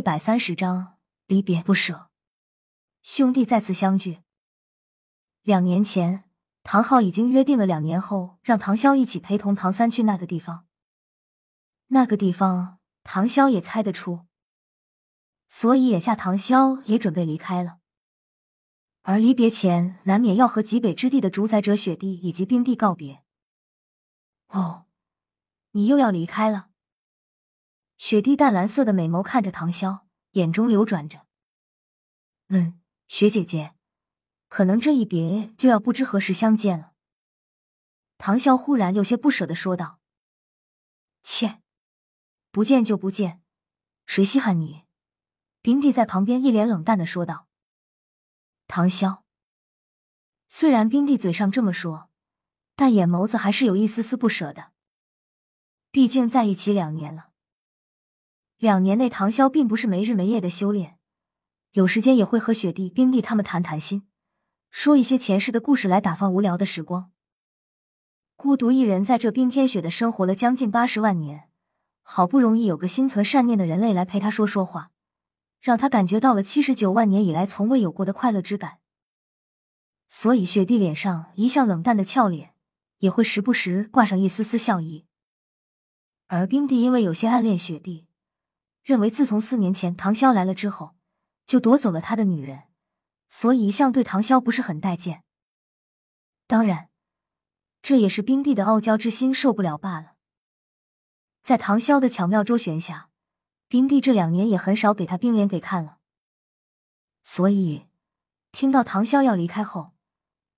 一百三十章离别不舍，兄弟再次相聚。两年前，唐昊已经约定了两年后让唐潇一起陪同唐三去那个地方。那个地方，唐潇也猜得出，所以眼下唐潇也准备离开了。而离别前，难免要和极北之地的主宰者雪帝以及冰帝告别。哦，你又要离开了？雪帝淡蓝色的美眸看着唐潇，眼中流转着。嗯，雪姐姐，可能这一别就要不知何时相见了。唐潇忽然有些不舍的说道：“切，不见就不见，谁稀罕你？”冰帝在旁边一脸冷淡的说道。唐潇，虽然冰帝嘴上这么说，但眼眸子还是有一丝丝不舍的。毕竟在一起两年了，两年内唐潇并不是没日没夜的修炼，有时间也会和雪帝、冰帝他们谈谈心，说一些前世的故事来打发无聊的时光。孤独一人在这冰天雪的生活了将近八十万年，好不容易有个心存善念的人类来陪他说说话。让他感觉到了七十九万年以来从未有过的快乐之感，所以雪帝脸上一向冷淡的俏脸也会时不时挂上一丝丝笑意。而冰帝因为有些暗恋雪帝，认为自从四年前唐潇来了之后，就夺走了他的女人，所以一向对唐潇不是很待见。当然，这也是冰帝的傲娇之心受不了罢了。在唐潇的巧妙周旋下。冰帝这两年也很少给他冰脸给看了，所以听到唐潇要离开后，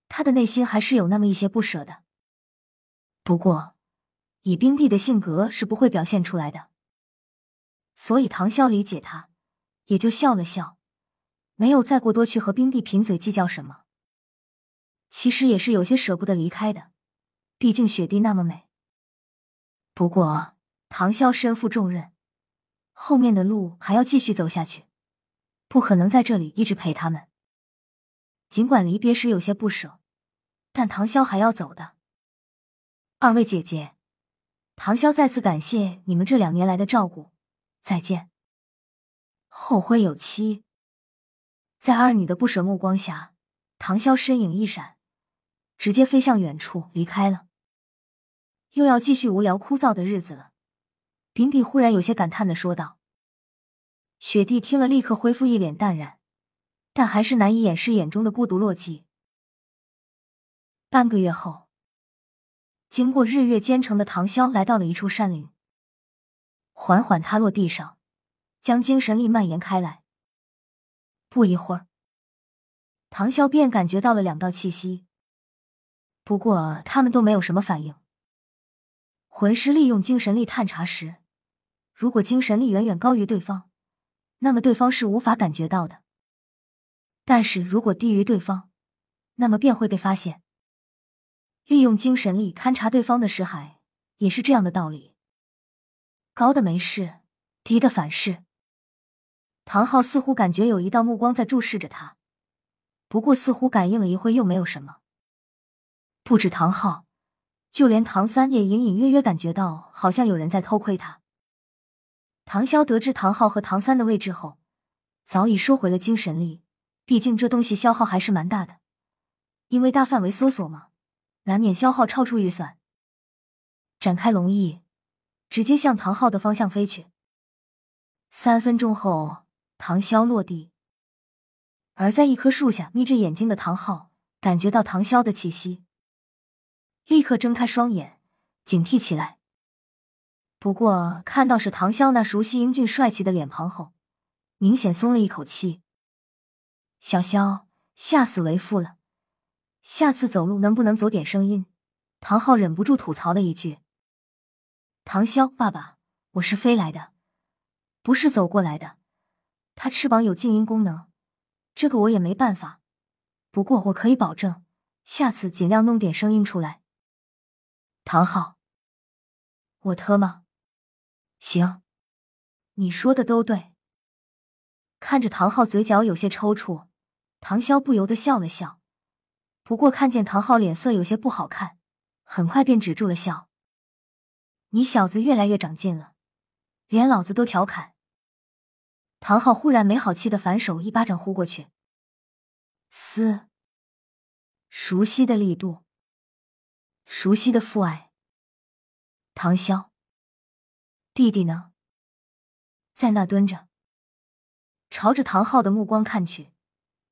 他的内心还是有那么一些不舍的。不过，以冰帝的性格是不会表现出来的，所以唐潇理解他，也就笑了笑，没有再过多去和冰帝贫嘴计较什么。其实也是有些舍不得离开的，毕竟雪帝那么美。不过，唐潇身负重任。后面的路还要继续走下去，不可能在这里一直陪他们。尽管离别时有些不舍，但唐潇还要走的。二位姐姐，唐潇再次感谢你们这两年来的照顾，再见。后会有期。在二女的不舍目光下，唐潇身影一闪，直接飞向远处离开了。又要继续无聊枯燥的日子了。冰帝忽然有些感叹的说道：“雪帝听了，立刻恢复一脸淡然，但还是难以掩饰眼中的孤独落寂。”半个月后，经过日月兼程的唐潇来到了一处山林，缓缓踏落地上，将精神力蔓延开来。不一会儿，唐潇便感觉到了两道气息，不过他们都没有什么反应。魂师利用精神力探查时。如果精神力远远高于对方，那么对方是无法感觉到的。但是如果低于对方，那么便会被发现。利用精神力勘察对方的识海，也是这样的道理。高的没事，低的反噬。唐昊似乎感觉有一道目光在注视着他，不过似乎感应了一会又没有什么。不止唐昊，就连唐三也隐隐约约感觉到，好像有人在偷窥他。唐潇得知唐昊和唐三的位置后，早已收回了精神力。毕竟这东西消耗还是蛮大的，因为大范围搜索嘛，难免消耗超出预算。展开龙翼，直接向唐昊的方向飞去。三分钟后，唐潇落地。而在一棵树下眯着眼睛的唐昊，感觉到唐潇的气息，立刻睁开双眼，警惕起来。不过看到是唐潇那熟悉英俊帅气的脸庞后，明显松了一口气。小萧，吓死为父了！下次走路能不能走点声音？唐昊忍不住吐槽了一句。唐潇，爸爸，我是飞来的，不是走过来的。他翅膀有静音功能，这个我也没办法。不过我可以保证，下次尽量弄点声音出来。唐昊，我特吗？行，你说的都对。看着唐昊嘴角有些抽搐，唐潇不由得笑了笑。不过看见唐昊脸色有些不好看，很快便止住了笑。你小子越来越长进了，连老子都调侃。唐昊忽然没好气的反手一巴掌呼过去，嘶，熟悉的力度，熟悉的父爱。唐潇，弟弟呢？在那蹲着，朝着唐昊的目光看去，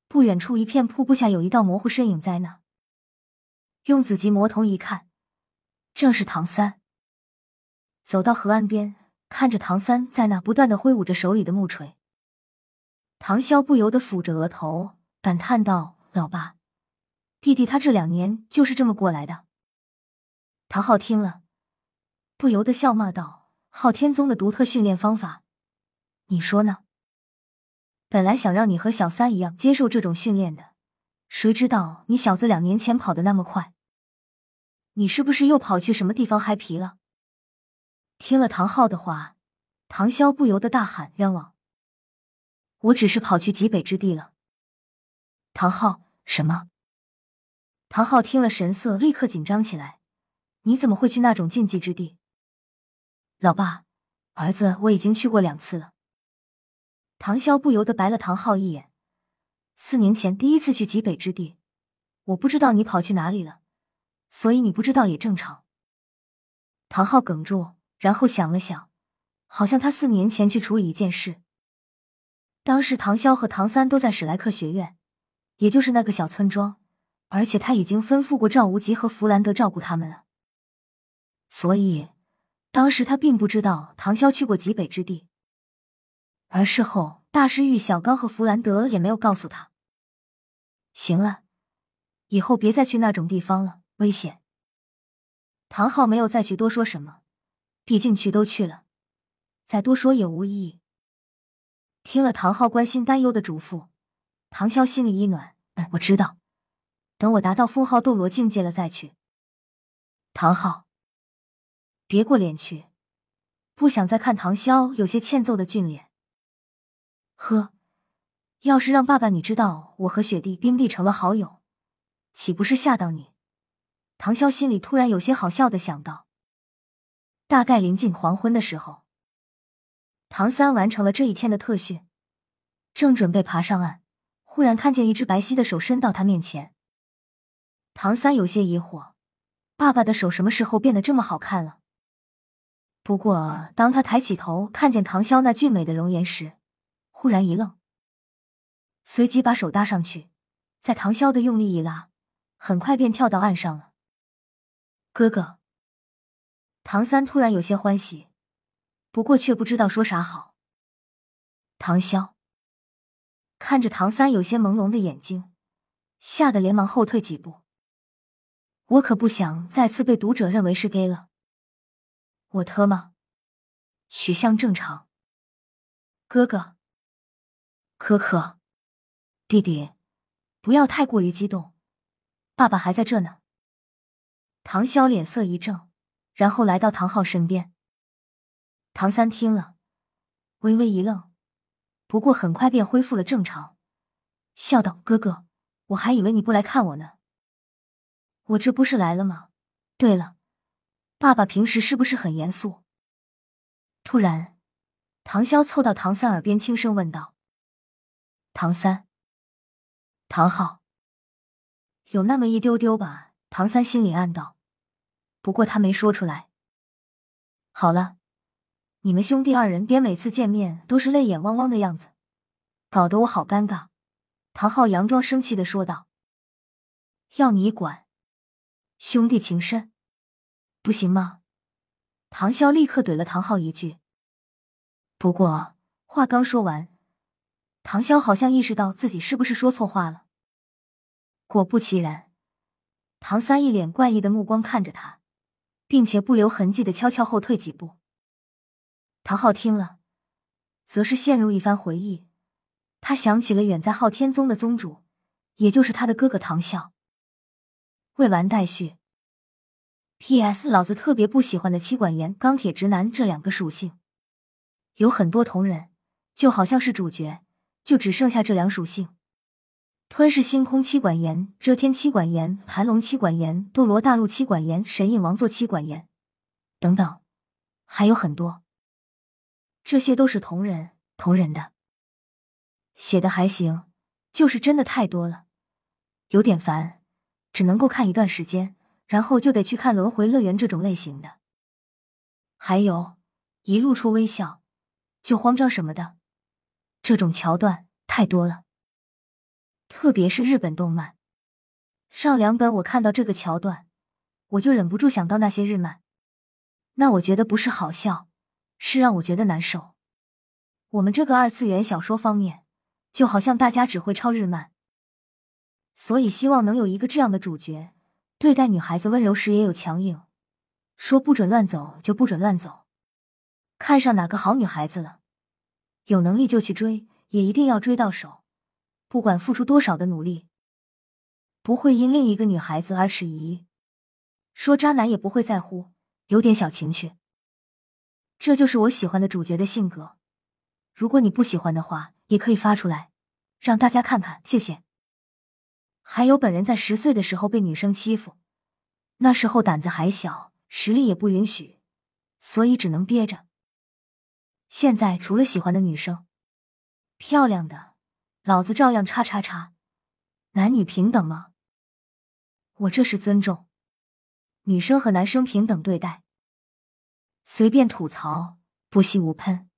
不远处一片瀑布下有一道模糊身影在那。用紫极魔瞳一看，正是唐三。走到河岸边，看着唐三在那不断的挥舞着手里的木锤，唐潇不由得抚着额头，感叹道：“老爸，弟弟他这两年就是这么过来的。”唐昊听了。不由得笑骂道：“昊天宗的独特训练方法，你说呢？本来想让你和小三一样接受这种训练的，谁知道你小子两年前跑的那么快，你是不是又跑去什么地方嗨皮了？”听了唐昊的话，唐潇不由得大喊：“冤枉！我只是跑去极北之地了。”唐昊什么？唐昊听了，神色立刻紧张起来：“你怎么会去那种禁忌之地？”老爸，儿子，我已经去过两次了。唐潇不由得白了唐昊一眼。四年前第一次去极北之地，我不知道你跑去哪里了，所以你不知道也正常。唐昊哽住，然后想了想，好像他四年前去处理一件事。当时唐潇和唐三都在史莱克学院，也就是那个小村庄，而且他已经吩咐过赵无极和弗兰德照顾他们了，所以。当时他并不知道唐潇去过极北之地，而事后大师玉小刚和弗兰德也没有告诉他。行了，以后别再去那种地方了，危险。唐昊没有再去多说什么，毕竟去都去了，再多说也无意义。听了唐昊关心担忧的嘱咐，唐潇心里一暖，嗯，我知道，等我达到封号斗罗境界了再去。唐昊。别过脸去，不想再看唐潇有些欠揍的俊脸。呵，要是让爸爸你知道我和雪帝、冰帝成了好友，岂不是吓到你？唐潇心里突然有些好笑的想到。大概临近黄昏的时候，唐三完成了这一天的特训，正准备爬上岸，忽然看见一只白皙的手伸到他面前。唐三有些疑惑，爸爸的手什么时候变得这么好看了？不过，当他抬起头看见唐潇那俊美的容颜时，忽然一愣，随即把手搭上去，在唐潇的用力一拉，很快便跳到岸上了。哥哥，唐三突然有些欢喜，不过却不知道说啥好。唐潇看着唐三有些朦胧的眼睛，吓得连忙后退几步。我可不想再次被读者认为是 gay 了。我特吗？取向正常。哥哥，可可，弟弟，不要太过于激动，爸爸还在这呢。唐潇脸色一正，然后来到唐昊身边。唐三听了，微微一愣，不过很快便恢复了正常，笑道：“哥哥，我还以为你不来看我呢。我这不是来了吗？对了。”爸爸平时是不是很严肃？突然，唐潇凑到唐三耳边轻声问道：“唐三，唐昊，有那么一丢丢吧？”唐三心里暗道，不过他没说出来。好了，你们兄弟二人别每次见面都是泪眼汪汪的样子，搞得我好尴尬。”唐昊佯装生气的说道：“要你管，兄弟情深。”不行吗？唐潇立刻怼了唐昊一句。不过话刚说完，唐潇好像意识到自己是不是说错话了。果不其然，唐三一脸怪异的目光看着他，并且不留痕迹的悄悄后退几步。唐昊听了，则是陷入一番回忆。他想起了远在昊天宗的宗主，也就是他的哥哥唐啸。未完待续。P.S. 老子特别不喜欢的妻管严、钢铁直男这两个属性，有很多同人，就好像是主角，就只剩下这两属性：吞噬星空妻管炎、遮天妻管严、盘龙妻管严、斗罗大陆妻管严、神印王座妻管严等等，还有很多。这些都是同人，同人的。写的还行，就是真的太多了，有点烦，只能够看一段时间，然后就得去看轮回乐园这种类型的。还有，一露出微笑就慌张什么的，这种桥段太多了。特别是日本动漫，上两本我看到这个桥段，我就忍不住想到那些日漫。那我觉得不是好笑，是让我觉得难受。我们这个二次元小说方面，就好像大家只会抄日漫，所以希望能有一个这样的主角，对待女孩子温柔时也有强硬，说不准乱走就不准乱走，看上哪个好女孩子了，有能力就去追，也一定要追到手。不管付出多少的努力，不会因另一个女孩子而迟疑。说渣男也不会在乎，有点小情趣。这就是我喜欢的主角的性格。如果你不喜欢的话，也可以发出来，让大家看看。谢谢。还有本人在十岁的时候被女生欺负，那时候胆子还小，实力也不允许，所以只能憋着。现在除了喜欢的女生，漂亮的。老子照样叉叉叉，男女平等吗？我这是尊重女生和男生平等对待，随便吐槽，不惜无喷。